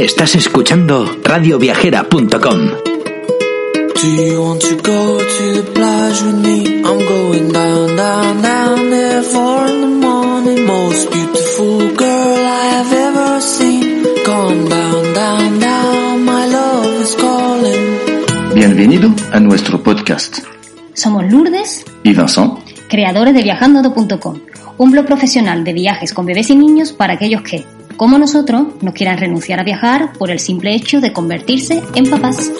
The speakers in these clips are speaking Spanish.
Estás escuchando radioviajera.com. Do you want to go to the plage with me? I'm going down, down, down there four in the morning. Most beautiful girl I have ever seen. Come down, down, down, my love is calling. Bienvenido a nuestro podcast. Somos Lourdes, Y Vincent, creadores de viajando.com, un blog profesional de viajes con bebés y niños para aquellos que, como nosotros, no quieran renunciar a viajar por el simple hecho de convertirse en papás.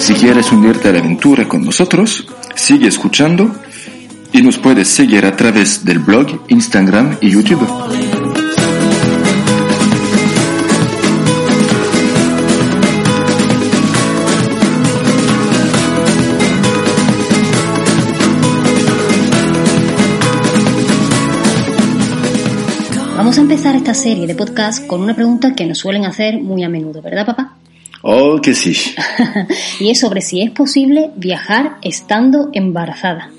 Si quieres unirte a la aventura con nosotros, sigue escuchando y nos puedes seguir a través del blog, Instagram y YouTube. Empezar esta serie de podcast con una pregunta que nos suelen hacer muy a menudo, ¿verdad, papá? Oh, que sí. y es sobre si es posible viajar estando embarazada.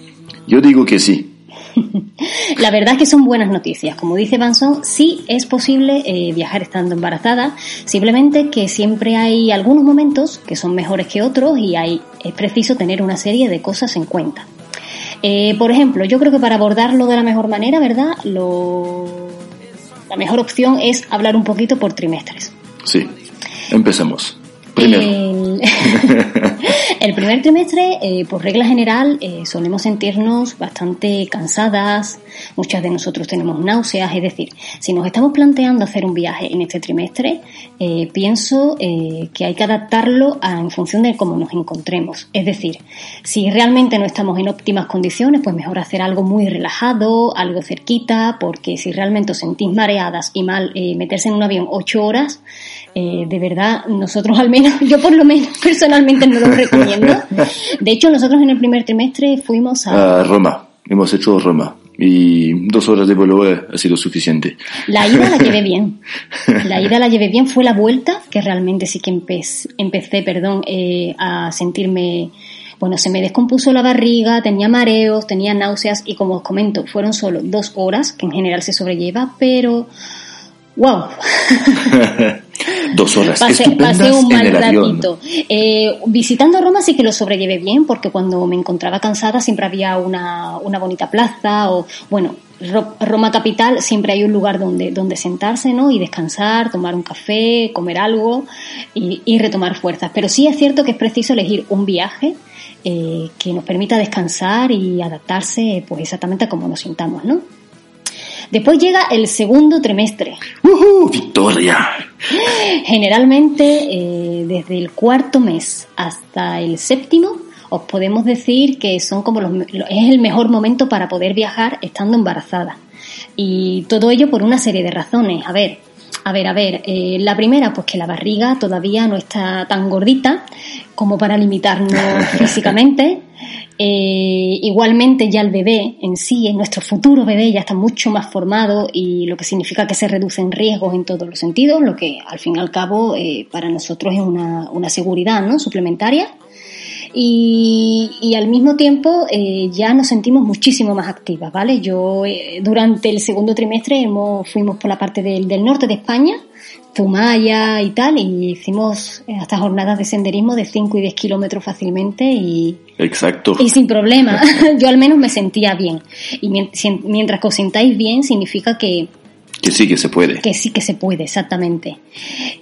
Yo digo que sí. La verdad es que son buenas noticias. Como dice Banson, sí es posible eh, viajar estando embarazada, simplemente que siempre hay algunos momentos que son mejores que otros y hay, es preciso tener una serie de cosas en cuenta. Eh, por ejemplo, yo creo que para abordarlo de la mejor manera, ¿verdad? Lo, la mejor opción es hablar un poquito por trimestres. Sí. Empecemos. Primero. El, el primer trimestre, eh, por regla general, eh, solemos sentirnos bastante cansadas, muchas de nosotros tenemos náuseas, es decir, si nos estamos planteando hacer un viaje en este trimestre, eh, pienso eh, que hay que adaptarlo a- en función de cómo nos encontremos. Es decir, si realmente no estamos en óptimas condiciones, pues mejor hacer algo muy relajado, algo cerquita, porque si realmente os sentís mareadas y mal eh, meterse en un avión ocho horas, de verdad, nosotros al menos, yo por lo menos personalmente no lo recomiendo. De hecho, nosotros en el primer trimestre fuimos a... A Roma. Hemos hecho Roma. Y dos horas de vuelo eh, ha sido suficiente. La ida la llevé bien. La ida la llevé bien. Fue la vuelta que realmente sí que empe- empecé, perdón, eh, a sentirme. Bueno, se me descompuso la barriga, tenía mareos, tenía náuseas y como os comento, fueron solo dos horas, que en general se sobrelleva, pero ¡wow! Dos horas pasé, un mal ratito. Eh, visitando Roma sí que lo sobrellevé bien, porque cuando me encontraba cansada siempre había una, una bonita plaza o, bueno, Ro- Roma capital siempre hay un lugar donde, donde sentarse, ¿no? Y descansar, tomar un café, comer algo y, y retomar fuerzas. Pero sí es cierto que es preciso elegir un viaje eh, que nos permita descansar y adaptarse, pues exactamente a como nos sintamos, ¿no? Después llega el segundo trimestre. ¡Uhú! ¡Victoria! Generalmente, eh, desde el cuarto mes hasta el séptimo, os podemos decir que son como los, es el mejor momento para poder viajar estando embarazada. Y todo ello por una serie de razones. A ver, a ver, a ver. eh, la primera, pues que la barriga todavía no está tan gordita como para limitarnos físicamente. Eh, igualmente ya el bebé en sí, en nuestro futuro bebé ya está mucho más formado y lo que significa que se reducen riesgos en todos los sentidos, lo que al fin y al cabo eh, para nosotros es una, una seguridad ¿no? suplementaria. Y, al mismo tiempo eh, ya nos sentimos muchísimo más activas, ¿vale? Yo eh, durante el segundo trimestre hemos, fuimos por la parte del, del norte de España, Zumaya y tal, y hicimos eh, hasta jornadas de senderismo de 5 y 10 kilómetros fácilmente y, Exacto. y sin problema. Yo al menos me sentía bien. Y mien- si- mientras que os sintáis bien significa que, Que sí, que se puede. que sí que se puede, exactamente.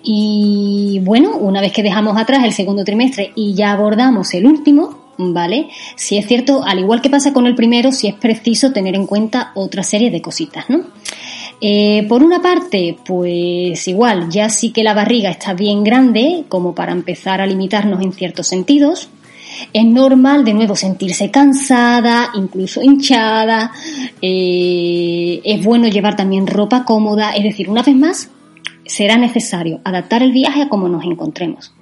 Y bueno, una vez que dejamos atrás el segundo trimestre y ya abordamos el último, ¿vale? Si es cierto, al igual que pasa con el primero, sí es preciso tener en cuenta otra serie de cositas, ¿no? Eh, por una parte, pues igual, ya sí que la barriga está bien grande, como para empezar a limitarnos en ciertos sentidos. Es normal de nuevo sentirse cansada, incluso hinchada. eh, es bueno llevar también ropa cómoda. Es decir, una vez más, será necesario adaptar el viaje a cómo nos encontremos.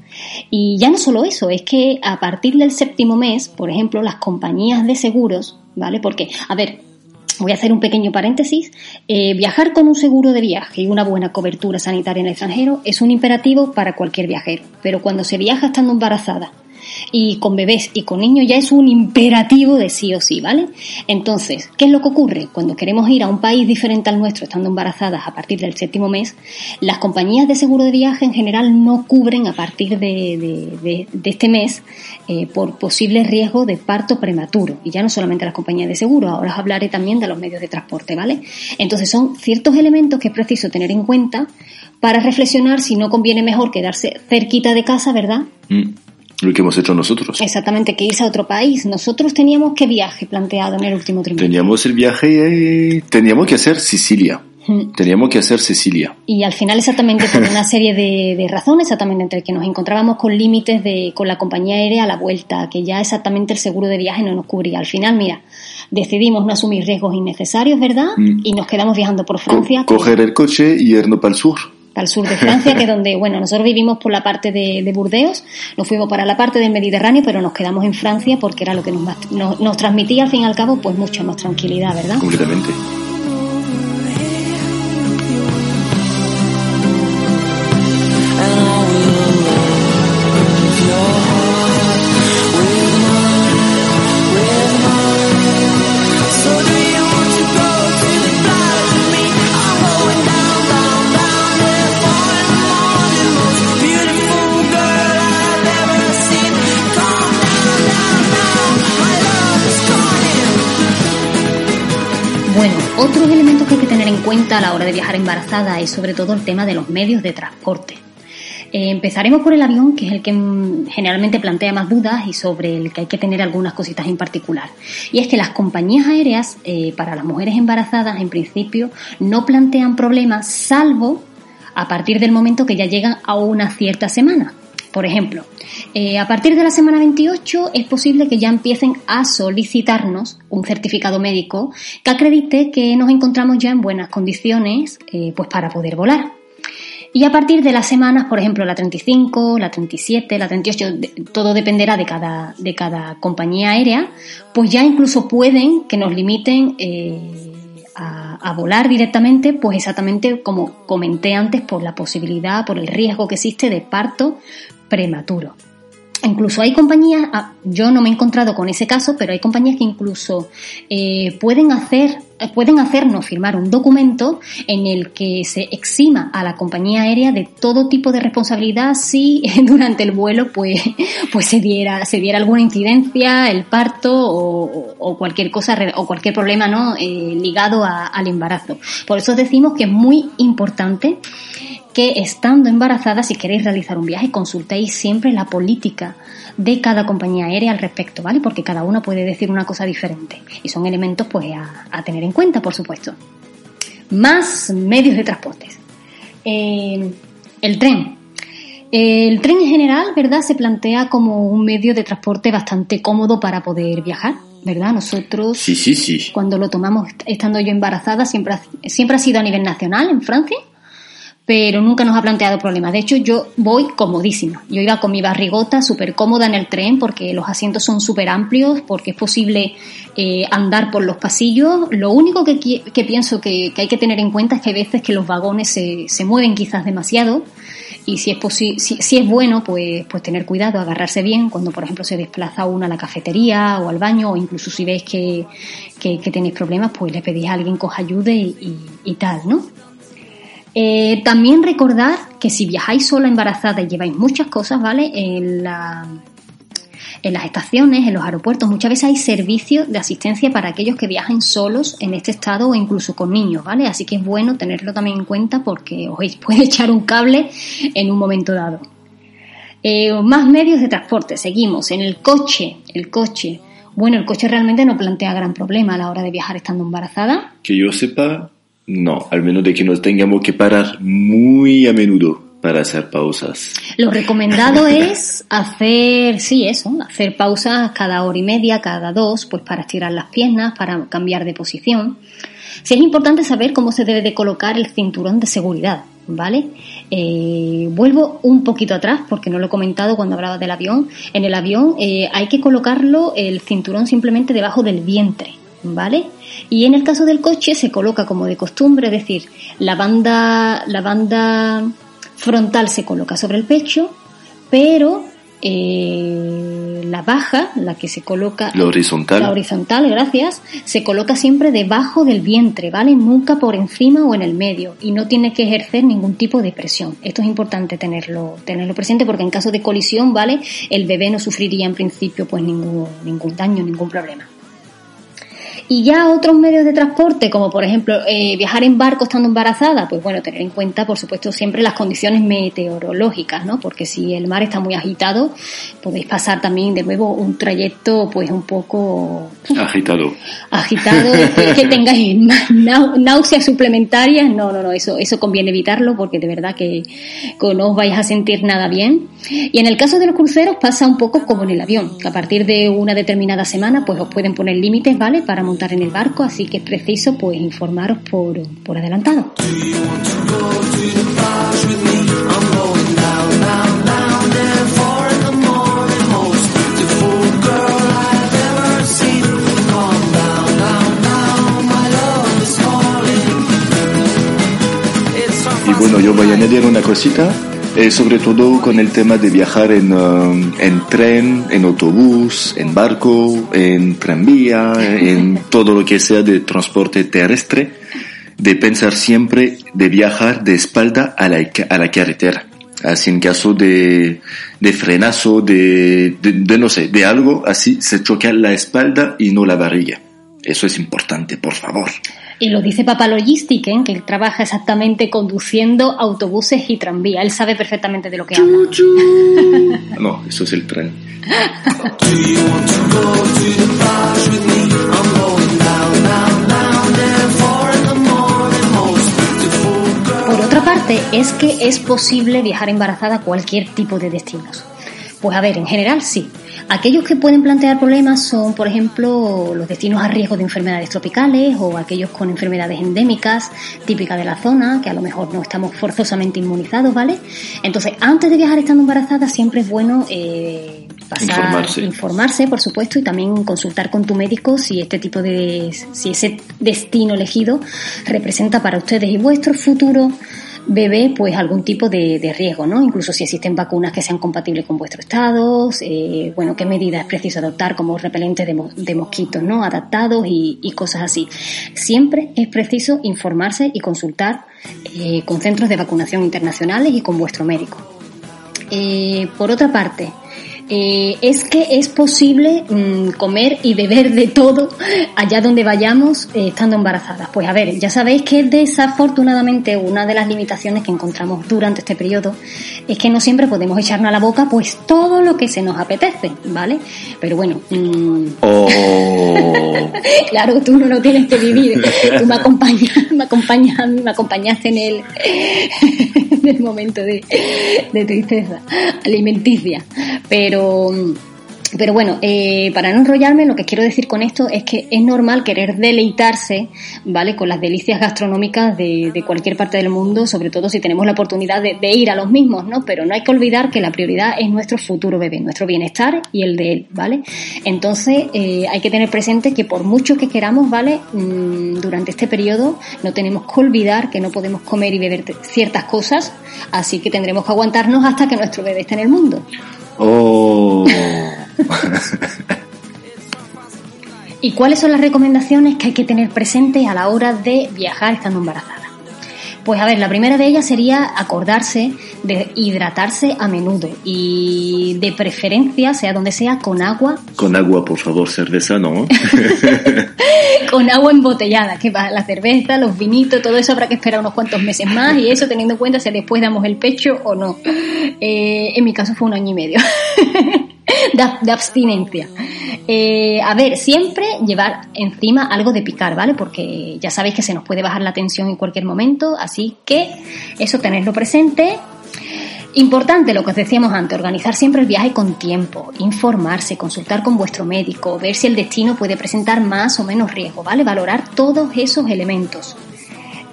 Y ya no solo eso, es que a partir del séptimo mes, por ejemplo, las compañías de seguros, ¿vale? Porque, a ver, voy a hacer un pequeño paréntesis. Eh, viajar con un seguro de viaje y una buena cobertura sanitaria en el extranjero es un imperativo para cualquier viajero. Pero cuando se viaja estando embarazada y con bebés y con niños ya es un imperativo de sí o sí, ¿vale? Entonces, ¿qué es lo que ocurre? Cuando queremos ir a un país diferente al nuestro, estando embarazadas a partir del séptimo mes, las compañías de seguro de viaje en general no cubren a partir de, este mes eh, por posibles riesgos de parto prematuro. Y ya no solamente las compañías de seguro, ahora os hablaré también de los medios de transporte, ¿vale? Entonces son ciertos elementos que es preciso tener en cuenta para reflexionar si no conviene mejor quedarse cerquita de casa, ¿verdad? Mm, lo que hemos hecho nosotros. Exactamente, que irse a otro país. Nosotros teníamos qué viaje planteado en el último trimestre. Teníamos el viaje, eh, teníamos que hacer Sicilia. Mm. Teníamos que hacer Sicilia. Y al final exactamente por una serie de, de, razones, exactamente entre que nos encontrábamos con límites de, con la compañía aérea a la vuelta, que ya exactamente el seguro de viaje no nos cubría. Al final, mira, decidimos no asumir riesgos innecesarios, ¿verdad? Mm. Y nos quedamos viajando por Francia. coger el coche y irnos para el sur al sur de Francia, que es donde, bueno, nosotros vivimos por la parte de, Burdeos, nos fuimos para la parte del Mediterráneo, pero nos quedamos en Francia porque era lo que nos, nos, nos transmitía al fin y al cabo pues mucha más tranquilidad, ¿verdad? Completamente. Otros elementos que hay que tener en cuenta a la hora de viajar embarazada es sobre todo el tema de los medios de transporte. Eh, empezaremos por el avión, que es el que generalmente plantea más dudas y sobre el que hay que tener algunas cositas en particular. Y es que las compañías aéreas eh, para las mujeres embarazadas en principio no plantean problemas salvo a partir del momento que ya llegan a una cierta semana. Por ejemplo, eh, a partir de la semana 28 es posible que ya empiecen a solicitarnos un certificado médico que acredite que nos encontramos ya en buenas condiciones eh, pues para poder volar. Y a partir de las semanas, por ejemplo, la 35, la 37, la 38, todo dependerá de cada, de cada compañía aérea, pues ya incluso pueden que nos limiten eh, a, a, volar directamente, pues exactamente como comenté antes, por la posibilidad, por el riesgo que existe de parto prematuro. Incluso hay compañías, ah, yo no me he encontrado con ese caso, pero hay compañías que incluso eh, pueden hacer, eh, pueden hacernos firmar un documento en el que se exima a la compañía aérea de todo tipo de responsabilidad si durante el vuelo pues, pues se diera, se diera alguna incidencia, el parto o, cualquier cosa o cualquier problema ¿no? Eh, ligado al embarazo. Por eso decimos que es muy importante que estando embarazada, si queréis realizar un viaje, consultéis siempre la política de cada compañía aérea al respecto, ¿vale? Porque cada una puede decir una cosa diferente y son elementos pues a, tener en cuenta, por supuesto. Más medios de transporte. Eh, el tren. El tren en general, ¿verdad? Se plantea como un medio de transporte bastante cómodo para poder viajar, ¿verdad? Nosotros, sí, sí, sí. cuando lo tomamos estando yo embarazada, siempre siempre ha sido a nivel nacional en Francia pero nunca nos ha planteado problemas. De hecho, yo voy comodísima. Yo iba con mi barrigota súper cómoda en el tren porque los asientos son súper amplios, porque es posible eh, andar por los pasillos. Lo único que, que pienso que, que, hay que tener en cuenta es que hay veces que los vagones se, se mueven quizás demasiado y si es, si, si, es bueno, pues, pues tener cuidado, agarrarse bien cuando, por ejemplo, se desplaza uno a la cafetería o al baño o incluso si veis que, que, tenéis problemas, pues le pedís a alguien que os ayude y, y tal, ¿no? Eh, también recordar que si viajáis sola embarazada y lleváis muchas cosas, ¿vale? En las estaciones, en los aeropuertos, muchas veces hay servicios de asistencia para aquellos que viajen solos en este estado o incluso con niños, ¿vale? Así que es bueno tenerlo también en cuenta porque os puede echar un cable en un momento dado. Eh, más medios de transporte, seguimos. En el coche, el coche. Bueno, el coche realmente no plantea gran problema a la hora de viajar estando embarazada. Que yo sepa, no, al menos de que nos tengamos que parar muy a menudo para hacer pausas. Lo recomendado es hacer, sí, eso, hacer pausas cada hora y media, cada dos, pues para estirar las piernas, para cambiar de posición. Sí es importante saber cómo se debe de colocar el cinturón de seguridad, ¿vale? Eh, vuelvo un poquito atrás porque no lo he comentado cuando hablaba del avión. En el avión eh, hay que colocarlo el cinturón simplemente debajo del vientre, ¿vale? Y en el caso del coche se coloca como de costumbre, es decir, la banda, la banda frontal se coloca sobre el pecho, pero eh, la baja, la que se coloca... La horizontal. La horizontal, gracias, se coloca siempre debajo del vientre, ¿vale? Nunca por encima o en el medio y no tiene que ejercer ningún tipo de presión. Esto es importante tenerlo, tenerlo presente porque en caso de colisión, ¿vale? El bebé no sufriría en principio pues ningún, ningún daño, ningún problema. Y ya otros medios de transporte, como por ejemplo eh, viajar en barco estando embarazada, pues bueno, tener en cuenta, por supuesto, siempre las condiciones meteorológicas, ¿no? Porque si el mar está muy agitado, podéis pasar también de nuevo un trayecto, pues un poco agitado. Agitado, que, tengáis náuseas suplementarias, no, no, no, eso, eso conviene evitarlo porque de verdad que, que no os vais a sentir nada bien. Y en el caso de los cruceros pasa un poco como en el avión, que a partir de una determinada semana, pues os pueden poner límites, ¿vale? Para montar en el barco, así que es preciso pues informaros por, por adelantado. Y bueno, yo voy a añadir una cosita eh, sobre todo con el tema de viajar en, um, en tren, en autobús, en barco, en tranvía, en todo lo que sea de transporte terrestre, de pensar siempre de viajar de espalda a la, a la carretera. Así en caso de, de frenazo, de, de, de no sé, de algo así, se choca la espalda y no la barriga. Eso es importante, por favor. Y lo dice Papa Logistic, ¿eh? que él trabaja exactamente conduciendo autobuses y tranvía. Él sabe perfectamente de lo que habla. no, eso es el tren. Por otra parte, es que es posible viajar embarazada a cualquier tipo de destinos. Pues a ver, en general sí, Aquellos que pueden plantear problemas son, por ejemplo, los destinos a riesgo de enfermedades tropicales o aquellos con enfermedades endémicas típicas de la zona, que a lo mejor no estamos forzosamente inmunizados, ¿vale? Entonces, antes de viajar estando embarazada, siempre es bueno eh, informarse. informarse, por supuesto, y también consultar con tu médico si este tipo de, si ese destino elegido representa para ustedes y vuestro futuro bebé pues algún tipo de, riesgo, ¿no? Incluso si existen vacunas que sean compatibles con vuestro estado, eh, bueno, qué medidas es preciso adoptar como repelentes de, mosquitos, ¿no? Adaptados y, cosas así. Siempre es preciso informarse y consultar eh, con centros de vacunación internacionales y con vuestro médico. Eh, por otra parte, eh, es que es posible mm, comer y beber de todo allá donde vayamos eh, estando embarazadas. Pues a ver, ya sabéis que desafortunadamente una de las limitaciones que encontramos durante este periodo es que no siempre podemos echarnos a la boca pues todo lo que se nos apetece, ¿vale? Pero bueno, mm, oh. claro, tú no lo tienes que vivir. Tú me acompañas, me acompañas, me acompañaste en el, en el momento de, de tristeza alimenticia. Pero pero, bueno, eh, para no enrollarme, lo que quiero decir con esto es que es normal querer deleitarse, ¿vale? Con las delicias gastronómicas de, cualquier parte del mundo, sobre todo si tenemos la oportunidad de, ir a los mismos, ¿no? Pero no hay que olvidar que la prioridad es nuestro futuro bebé, nuestro bienestar y el de él, ¿vale? Entonces, eh, hay que tener presente que por mucho que queramos, ¿vale? Mm, durante este periodo no tenemos que olvidar que no podemos comer y beber ciertas cosas, así que tendremos que aguantarnos hasta que nuestro bebé esté en el mundo. Oh. ¿Y cuáles son las recomendaciones que hay que tener presentes a la hora de viajar estando embarazada? Pues a ver, la primera de ellas sería acordarse de hidratarse a menudo y de preferencia, sea donde sea, con agua. Con agua, por favor, cerveza, ¿no? con agua embotellada, que va la cerveza, los vinitos, todo eso habrá que esperar unos cuantos meses más y eso teniendo en cuenta si después damos el pecho o no. Eh, en mi caso fue un año y medio. de, abstinencia. Eh, a ver, siempre llevar encima algo de picar, ¿vale? Porque ya sabéis que se nos puede bajar la tensión en cualquier momento, así que eso tenerlo presente. Importante lo que os decíamos antes, organizar siempre el viaje con tiempo, informarse, consultar con vuestro médico, ver si el destino puede presentar más o menos riesgo, ¿vale? Valorar todos esos elementos.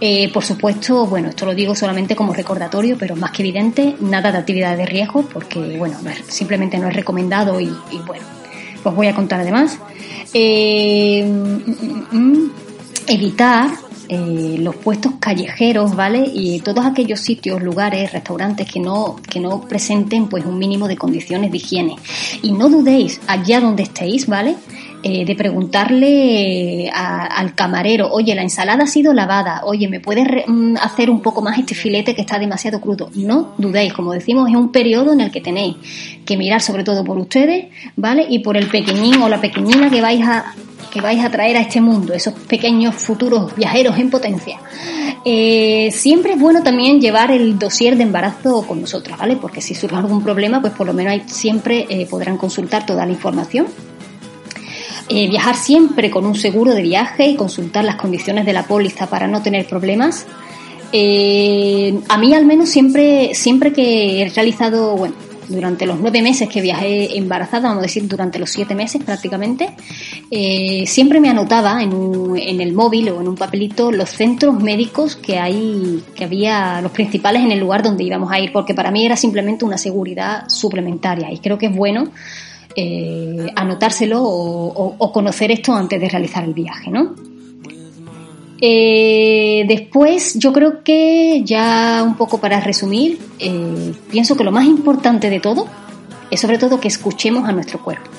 Eh, por supuesto, bueno, esto lo digo solamente como recordatorio, pero más que evidente, nada de actividad de riesgo, porque, bueno, simplemente no es recomendado y, bueno, os voy a contar además. Eh, mm, mm, mm, evitar eh, los puestos callejeros, ¿vale? Y todos aquellos sitios, lugares, restaurantes que no, que no presenten pues un mínimo de condiciones de higiene. Y no dudéis, allá donde estéis, ¿vale? Eh, de preguntarle al camarero, oye, la ensalada ha sido lavada, oye, ¿me puedes mm, hacer un poco más este filete que está demasiado crudo? No dudéis, como decimos, es un periodo en el que tenéis que mirar sobre todo por ustedes, ¿vale? Y por el pequeñín o la pequeñina que vais a que vais a traer a este mundo, esos pequeños futuros viajeros en potencia. Eh, siempre es bueno también llevar el dossier de embarazo con nosotros, ¿vale? Porque si surge algún problema, pues por lo menos siempre eh, podrán consultar toda la información eh, viajar siempre con un seguro de viaje y consultar las condiciones de la póliza para no tener problemas. Eh, a mí al menos siempre, siempre que he realizado, bueno, durante los nueve meses que viajé embarazada, vamos a decir durante los siete meses prácticamente, eh, siempre me anotaba en, en, el móvil o en un papelito los centros médicos que hay, que había, los principales en el lugar donde íbamos a ir, porque para mí era simplemente una seguridad suplementaria y creo que es bueno eh, anotárselo o, conocer esto antes de realizar el viaje, ¿no? Eh, después, yo creo que ya un poco para resumir, eh, pienso que lo más importante de todo es sobre todo que escuchemos a nuestro cuerpo.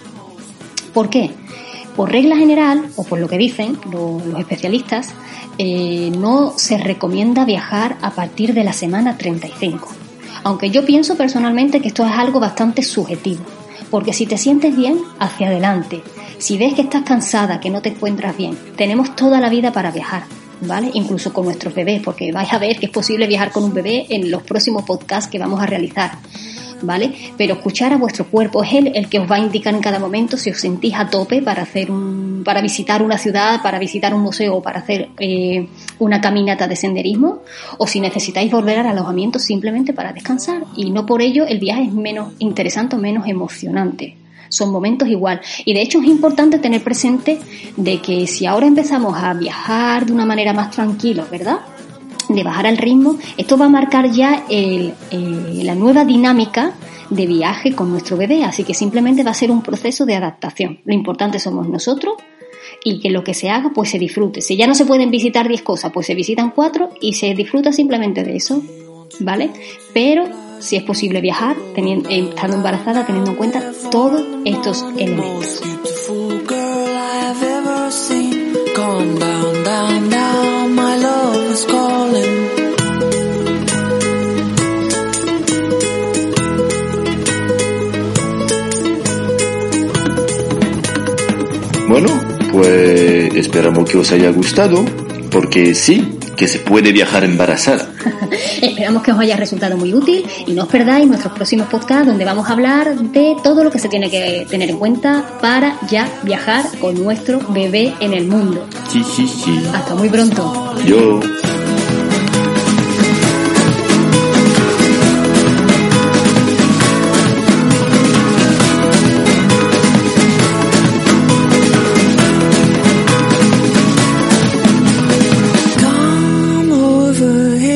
¿Por qué? Por regla general, o por lo que dicen los, especialistas, no se recomienda viajar a partir de la semana 35. Aunque yo pienso personalmente que esto es algo bastante subjetivo. Porque si te sientes bien, hacia adelante. Si ves que estás cansada, que no te encuentras bien, tenemos toda la vida para viajar. ¿Vale? Incluso con nuestros bebés, porque vais a ver que es posible viajar con un bebé en los próximos podcasts que vamos a realizar. ¿Vale? Pero escuchar a vuestro cuerpo es él el que os va a indicar en cada momento si os sentís a tope para hacer un, para visitar una ciudad, para visitar un museo o para hacer eh, una caminata de senderismo, o si necesitáis volver al alojamiento simplemente para descansar. Y no por ello el viaje es menos interesante o menos emocionante son momentos igual. Y de hecho es importante tener presente de que si ahora empezamos a viajar de una manera más tranquila, ¿verdad? De bajar al ritmo, esto va a marcar ya el, eh, la nueva dinámica de viaje con nuestro bebé, así que simplemente va a ser un proceso de adaptación. Lo importante somos nosotros y que lo que se haga pues se disfrute. Si ya no se pueden visitar 10 cosas, pues se visitan 4 y se disfruta simplemente de eso, ¿vale? Pero si es posible viajar, teniendo, eh, estando embarazada, teniendo en cuenta todos estos elementos. Bueno, pues esperamos que os haya gustado, porque sí, que se puede viajar embarazada. Esperamos que os haya resultado muy útil y no os perdáis nuestros próximos podcasts donde vamos a hablar de todo lo que se tiene que tener en cuenta para ya viajar con nuestro bebé en el mundo. Sí, sí, sí. Hasta muy pronto. Yo.